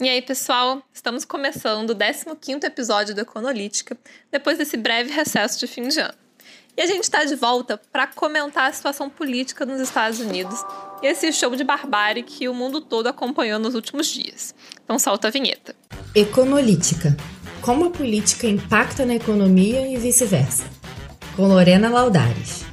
E aí, pessoal, estamos começando o 15º episódio do Econolítica, depois desse breve recesso de fim de ano. E a gente está de volta para comentar a situação política nos Estados Unidos e esse show de barbárie que o mundo todo acompanhou nos últimos dias. Então solta a vinheta. Econolítica. Como a política impacta na economia e vice-versa. Com Lorena Laudares.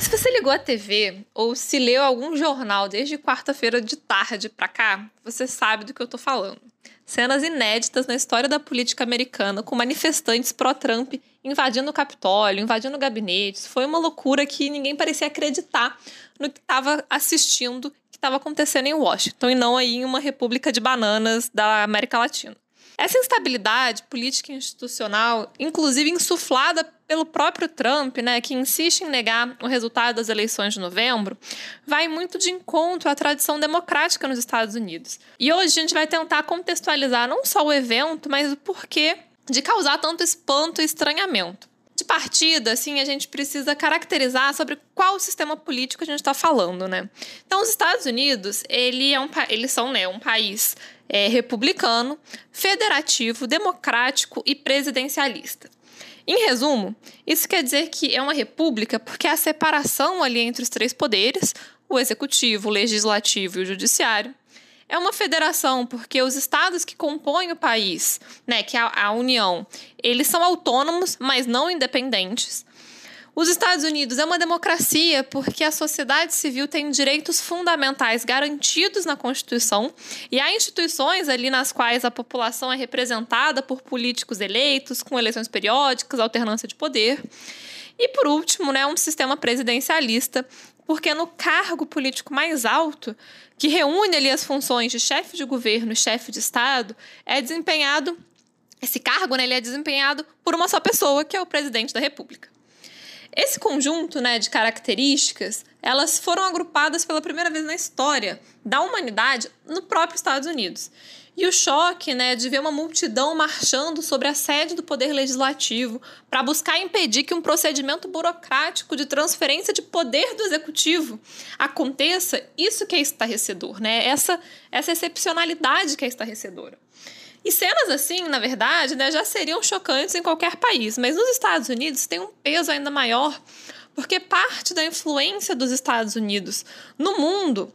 Se você ligou a TV ou se leu algum jornal desde quarta-feira de tarde para cá, você sabe do que eu tô falando. Cenas inéditas na história da política americana, com manifestantes pró-Trump invadindo o Capitólio, invadindo gabinetes. Foi uma loucura que ninguém parecia acreditar no que estava assistindo, que estava acontecendo em Washington, e não aí em uma república de bananas da América Latina. Essa instabilidade política e institucional, inclusive insuflada pelo próprio Trump, né, que insiste em negar o resultado das eleições de novembro, vai muito de encontro à tradição democrática nos Estados Unidos. E hoje a gente vai tentar contextualizar não só o evento, mas o porquê de causar tanto espanto e estranhamento. De partida, assim, a gente precisa caracterizar sobre qual sistema político a gente está falando, né? Então, os Estados Unidos, ele é um, eles são né, um país é, republicano, federativo, democrático e presidencialista. Em resumo, isso quer dizer que é uma república porque a separação ali entre os três poderes, o executivo, o legislativo e o judiciário, é uma federação porque os estados que compõem o país, né, que é a, a União, eles são autônomos, mas não independentes. Os Estados Unidos é uma democracia porque a sociedade civil tem direitos fundamentais garantidos na Constituição e há instituições ali nas quais a população é representada por políticos eleitos, com eleições periódicas, alternância de poder. E por último, né, um sistema presidencialista, porque no cargo político mais alto, que reúne ali as funções de chefe de governo e chefe de Estado, é desempenhado esse cargo, né, ele é desempenhado por uma só pessoa, que é o presidente da República. Esse conjunto né, de características, elas foram agrupadas pela primeira vez na história da humanidade no próprio Estados Unidos. E o choque né, de ver uma multidão marchando sobre a sede do Poder Legislativo para buscar impedir que um procedimento burocrático de transferência de poder do Executivo aconteça, isso que é estarrecedor, né? Essa, essa excepcionalidade que é estarrecedora. E cenas assim, na verdade, né, já seriam chocantes em qualquer país, mas nos Estados Unidos tem um peso ainda maior, porque parte da influência dos Estados Unidos no mundo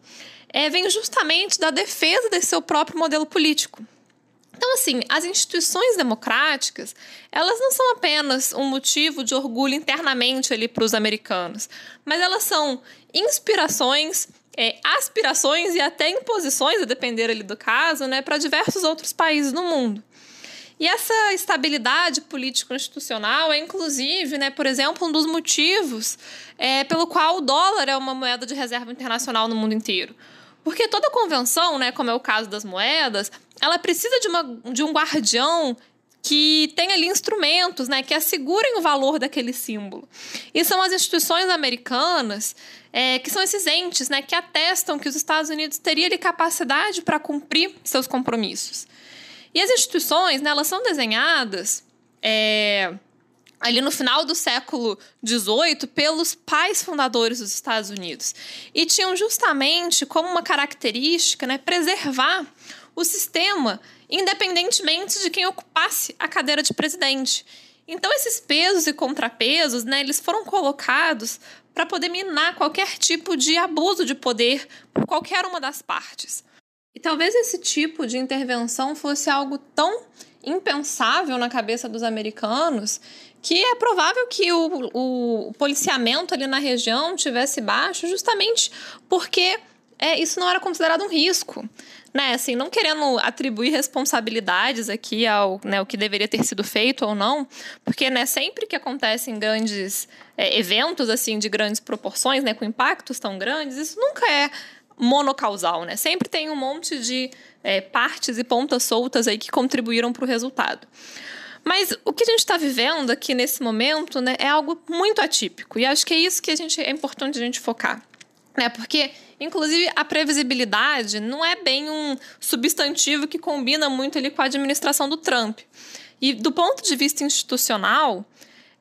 é, vem justamente da defesa desse seu próprio modelo político. Então, assim, as instituições democráticas, elas não são apenas um motivo de orgulho internamente ali para os americanos, mas elas são inspirações é, aspirações e até imposições, a depender ali do caso, né, para diversos outros países no mundo. E essa estabilidade político-institucional é, inclusive, né, por exemplo, um dos motivos é, pelo qual o dólar é uma moeda de reserva internacional no mundo inteiro. Porque toda convenção, né, como é o caso das moedas, ela precisa de, uma, de um guardião que tem ali instrumentos né, que assegurem o valor daquele símbolo. E são as instituições americanas é, que são esses entes né, que atestam que os Estados Unidos teriam ali capacidade para cumprir seus compromissos. E as instituições, né, elas são desenhadas é, ali no final do século XVIII pelos pais fundadores dos Estados Unidos. E tinham justamente como uma característica né, preservar o sistema independentemente de quem ocupasse a cadeira de presidente. Então esses pesos e contrapesos, né, eles foram colocados para poder minar qualquer tipo de abuso de poder por qualquer uma das partes. E talvez esse tipo de intervenção fosse algo tão impensável na cabeça dos americanos que é provável que o, o, policiamento ali na região tivesse baixo justamente porque é, isso não era considerado um risco né, assim, não querendo atribuir responsabilidades aqui ao né, o que deveria ter sido feito ou não, porque né, sempre que acontecem grandes é, eventos assim de grandes proporções, né, com impactos tão grandes, isso nunca é monocausal, né? Sempre tem um monte de é, partes e pontas soltas aí que contribuíram para o resultado. Mas o que a gente está vivendo aqui nesse momento, né, é algo muito atípico. E acho que é isso que a gente é importante a gente focar, né? Porque Inclusive, a previsibilidade não é bem um substantivo que combina muito ali com a administração do Trump. E do ponto de vista institucional,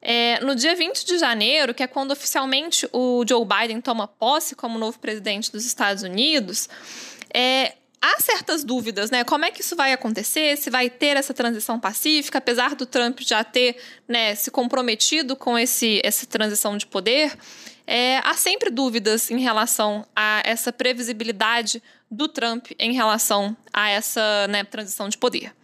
é, no dia 20 de janeiro, que é quando oficialmente o Joe Biden toma posse como novo presidente dos Estados Unidos, é, há certas dúvidas, né? Como é que isso vai acontecer? Se vai ter essa transição pacífica, apesar do Trump já ter né, se comprometido com esse, essa transição de poder. É, há sempre dúvidas em relação a essa previsibilidade do Trump em relação a essa né, transição de poder.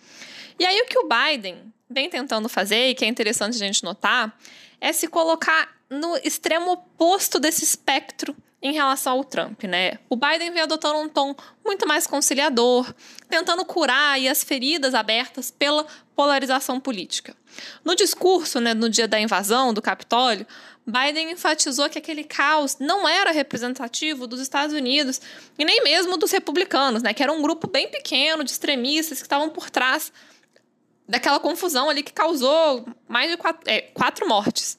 E aí, o que o Biden vem tentando fazer, e que é interessante a gente notar, é se colocar no extremo oposto desse espectro em relação ao Trump, né? O Biden vem adotando um tom muito mais conciliador, tentando curar as feridas abertas pela polarização política. No discurso, né, no dia da invasão do Capitólio, Biden enfatizou que aquele caos não era representativo dos Estados Unidos e nem mesmo dos republicanos, né, que era um grupo bem pequeno de extremistas que estavam por trás daquela confusão ali que causou mais de quatro, é, quatro mortes.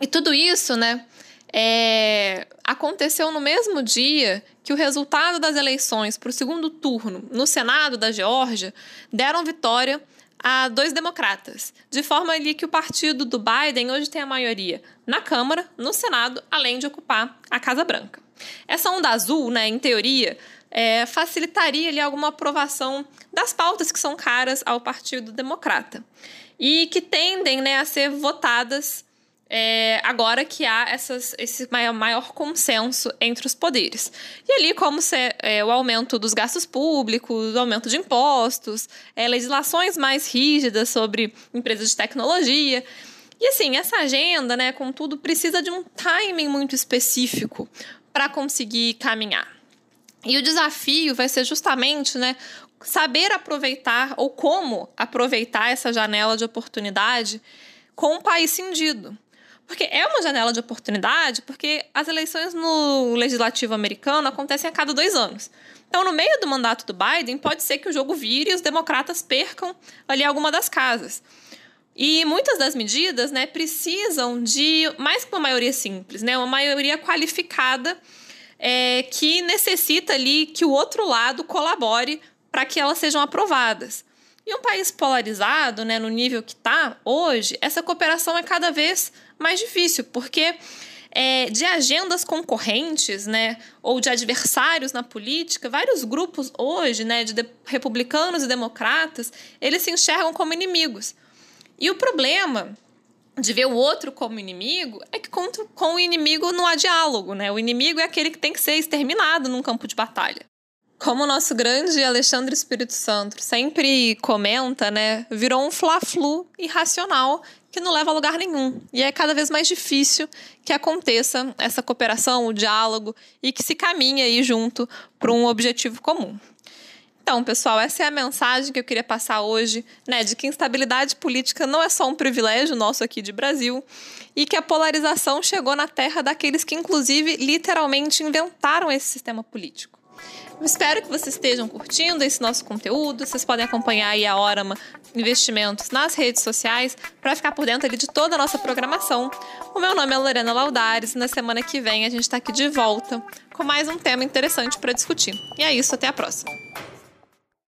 E tudo isso, né, é, aconteceu no mesmo dia que o resultado das eleições para o segundo turno no Senado da Geórgia deram vitória a dois democratas, de forma ali que o partido do Biden hoje tem a maioria na Câmara, no Senado, além de ocupar a Casa Branca. Essa onda azul, né, em teoria, é, facilitaria ali alguma aprovação das pautas que são caras ao Partido Democrata e que tendem né, a ser votadas é, agora que há essas, esse maior, maior, consenso entre os poderes. E ali, como se, é, o aumento dos gastos públicos, o aumento de impostos, é, legislações mais rígidas sobre empresas de tecnologia. E assim, essa agenda, né, contudo, precisa de um timing muito específico para conseguir caminhar. E o desafio vai ser justamente né, saber aproveitar ou como aproveitar essa janela de oportunidade com o país cindido. Porque é uma janela de oportunidade, porque as eleições no legislativo americano acontecem a cada dois anos. Então, no meio do mandato do Biden, pode ser que o jogo vire e os democratas percam ali alguma das casas. E muitas das medidas né, precisam de mais que uma maioria simples, né, uma maioria qualificada é, que necessita ali que o outro lado colabore para que elas sejam aprovadas. E um país polarizado, né, no nível que está hoje, essa cooperação é cada vez mais difícil, porque é, de agendas concorrentes, né, ou de adversários na política, vários grupos hoje, né, de, de republicanos e democratas, eles se enxergam como inimigos. E o problema de ver o outro como inimigo é que com, com o inimigo não há diálogo, né? O inimigo é aquele que tem que ser exterminado num campo de batalha. Como o nosso grande Alexandre Espírito Santo sempre comenta, né, virou um fla-flu irracional que não leva a lugar nenhum. E é cada vez mais difícil que aconteça essa cooperação, o diálogo e que se caminhe aí junto para um objetivo comum. Então, pessoal, essa é a mensagem que eu queria passar hoje, né, de que instabilidade política não é só um privilégio nosso aqui de Brasil e que a polarização chegou na terra daqueles que inclusive literalmente inventaram esse sistema político. Espero que vocês estejam curtindo esse nosso conteúdo. Vocês podem acompanhar aí a Orama Investimentos nas redes sociais para ficar por dentro ali de toda a nossa programação. O meu nome é Lorena Laudares e na semana que vem a gente está aqui de volta com mais um tema interessante para discutir. E é isso, até a próxima.